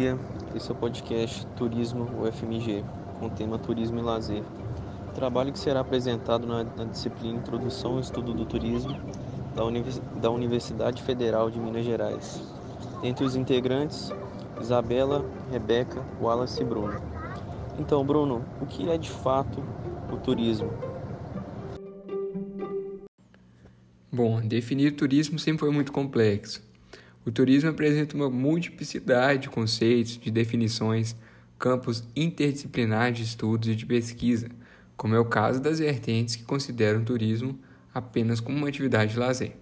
dia. Esse é o podcast Turismo UFMG, com o tema Turismo e Lazer. Trabalho que será apresentado na, na disciplina Introdução ao Estudo do Turismo da, Univers da Universidade Federal de Minas Gerais. Entre os integrantes, Isabela, Rebeca, Wallace e Bruno. Então, Bruno, o que é de fato o turismo? Bom, definir turismo sempre foi muito complexo. O turismo apresenta uma multiplicidade de conceitos, de definições, campos interdisciplinares de estudos e de pesquisa, como é o caso das vertentes que consideram o turismo apenas como uma atividade de lazer.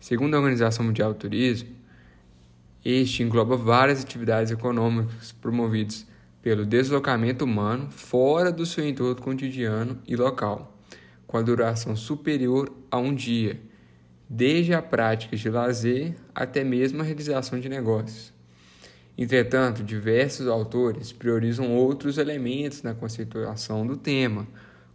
Segundo a Organização Mundial do Turismo, este engloba várias atividades econômicas promovidas pelo deslocamento humano fora do seu entorno cotidiano e local, com a duração superior a um dia desde a prática de lazer até mesmo a realização de negócios. Entretanto, diversos autores priorizam outros elementos na conceituação do tema,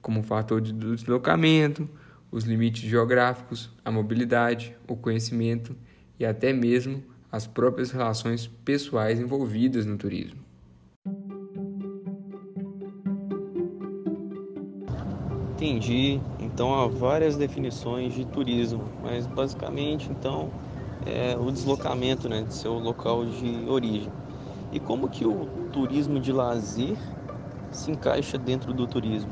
como o fator de deslocamento, os limites geográficos, a mobilidade, o conhecimento e até mesmo as próprias relações pessoais envolvidas no turismo. Entendi. Então há várias definições de turismo, mas basicamente então é o deslocamento né, de seu local de origem. E como que o turismo de lazer se encaixa dentro do turismo?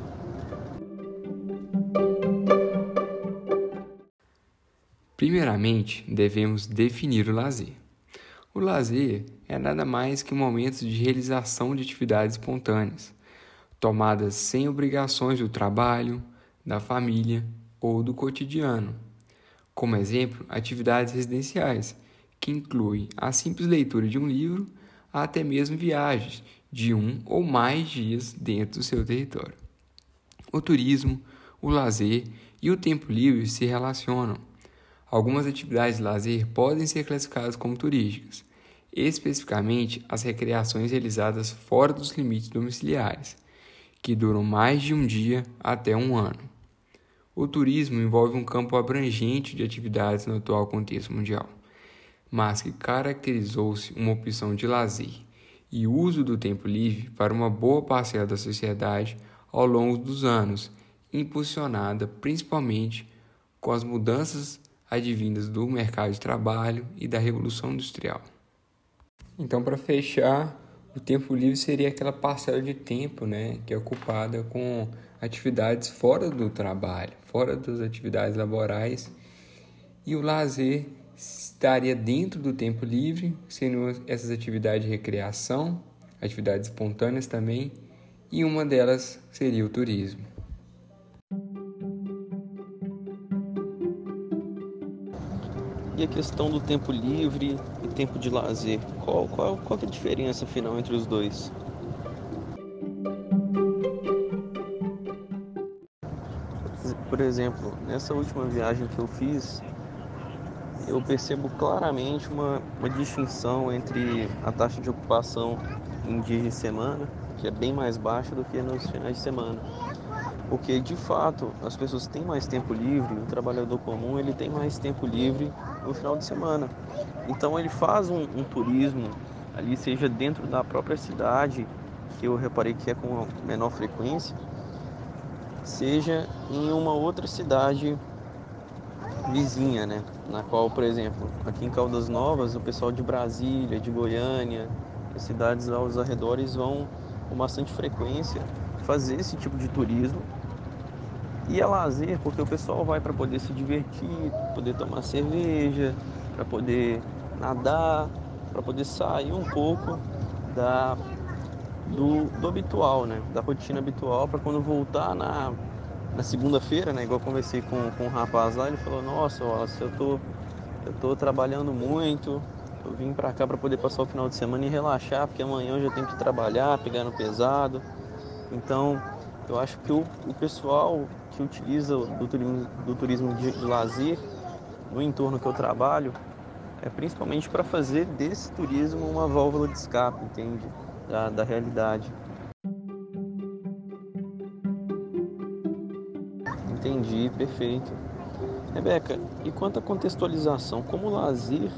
Primeiramente, devemos definir o lazer. O lazer é nada mais que momentos de realização de atividades espontâneas, tomadas sem obrigações do trabalho, da família ou do cotidiano. Como exemplo, atividades residenciais, que incluem a simples leitura de um livro até mesmo viagens de um ou mais dias dentro do seu território. O turismo, o lazer e o tempo livre se relacionam. Algumas atividades de lazer podem ser classificadas como turísticas, especificamente as recreações realizadas fora dos limites domiciliares que duram mais de um dia até um ano. O turismo envolve um campo abrangente de atividades no atual contexto mundial, mas que caracterizou-se uma opção de lazer e uso do tempo livre para uma boa parcela da sociedade ao longo dos anos, impulsionada principalmente com as mudanças advindas do mercado de trabalho e da revolução industrial. Então, para fechar, o tempo livre seria aquela parcela de tempo né, que é ocupada com atividades fora do trabalho, fora das atividades laborais. E o lazer estaria dentro do tempo livre, sendo essas atividades de recreação, atividades espontâneas também, e uma delas seria o turismo. E a questão do tempo livre e tempo de lazer, qual, qual, qual é a diferença final entre os dois? Por exemplo, nessa última viagem que eu fiz, eu percebo claramente uma, uma distinção entre a taxa de ocupação em dias de semana, que é bem mais baixa do que nos finais de semana porque de fato as pessoas têm mais tempo livre, o trabalhador comum ele tem mais tempo livre no final de semana. Então ele faz um, um turismo ali, seja dentro da própria cidade, que eu reparei que é com menor frequência, seja em uma outra cidade vizinha, né? Na qual, por exemplo, aqui em Caldas Novas, o pessoal de Brasília, de Goiânia, as cidades aos arredores vão com bastante frequência fazer esse tipo de turismo e é lazer porque o pessoal vai para poder se divertir, poder tomar cerveja, para poder nadar, para poder sair um pouco da do, do habitual, né? Da rotina habitual para quando voltar na, na segunda-feira, né? Igual eu conversei com, com um rapaz lá, ele falou, nossa, Wallace, eu tô, eu tô trabalhando muito, eu vim para cá para poder passar o final de semana e relaxar, porque amanhã eu já tenho que trabalhar, pegar no pesado. Então, eu acho que o, o pessoal que utiliza do turismo, do turismo de, de lazer no entorno que eu trabalho é principalmente para fazer desse turismo uma válvula de escape, entende? Da, da realidade. Entendi, perfeito. Rebeca, e quanto à contextualização, como o lazer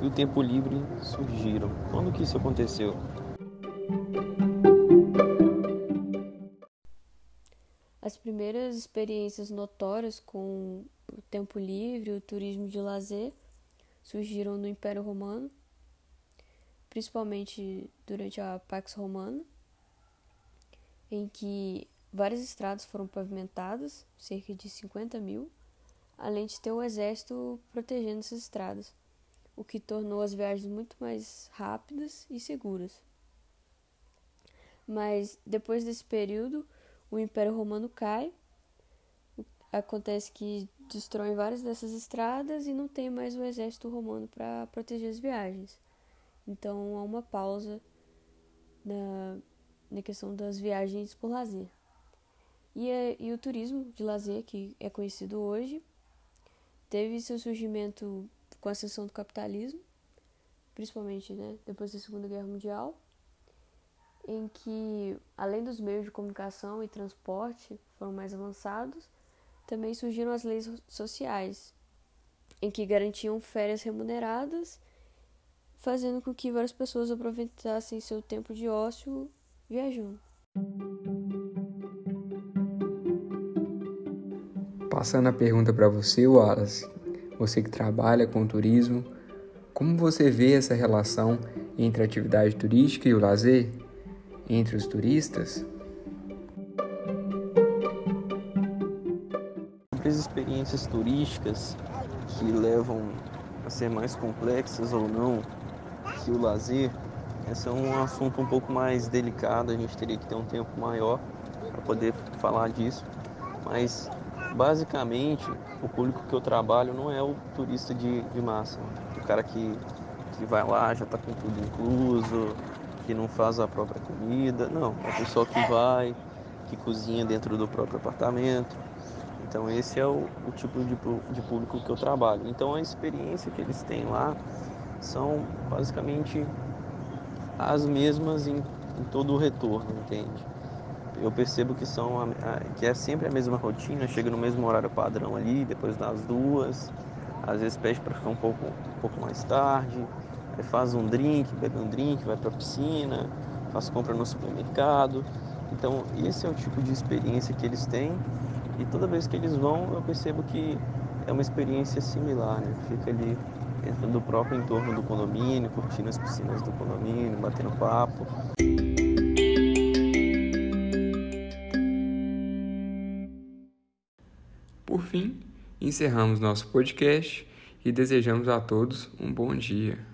e o tempo livre surgiram. Quando que isso aconteceu? Primeiras experiências notórias com o tempo livre, o turismo de lazer, surgiram no Império Romano, principalmente durante a Pax Romana, em que várias estradas foram pavimentadas, cerca de 50 mil, além de ter o exército protegendo essas estradas, o que tornou as viagens muito mais rápidas e seguras. Mas depois desse período, o Império Romano cai. Acontece que destroem várias dessas estradas e não tem mais o exército romano para proteger as viagens. Então há uma pausa na, na questão das viagens por lazer. E, é, e o turismo de lazer, que é conhecido hoje, teve seu surgimento com a ascensão do capitalismo, principalmente né, depois da Segunda Guerra Mundial, em que, além dos meios de comunicação e transporte foram mais avançados, também surgiram as leis sociais, em que garantiam férias remuneradas, fazendo com que várias pessoas aproveitassem seu tempo de ócio viajando. Passando a pergunta para você, Wallace, você que trabalha com turismo, como você vê essa relação entre a atividade turística e o lazer, entre os turistas? As experiências turísticas que levam a ser mais complexas ou não que o lazer, esse é um assunto um pouco mais delicado, a gente teria que ter um tempo maior para poder falar disso, mas basicamente o público que eu trabalho não é o turista de, de massa, o cara que, que vai lá, já está com tudo incluso, que não faz a própria comida, não, é o pessoal que vai, que cozinha dentro do próprio apartamento. Então esse é o, o tipo de, de público que eu trabalho. Então a experiência que eles têm lá são basicamente as mesmas em, em todo o retorno, entende? eu percebo que são a, a, que é sempre a mesma rotina, chega no mesmo horário padrão ali, depois das duas, às vezes pede para ficar um pouco, um pouco mais tarde, faz um drink, bebe um drink, vai para a piscina, faz compra no supermercado. Então esse é o tipo de experiência que eles têm e toda vez que eles vão eu percebo que é uma experiência similar, né? Fica ali dentro do próprio entorno do condomínio, curtindo as piscinas do condomínio, batendo papo. Por fim, encerramos nosso podcast e desejamos a todos um bom dia.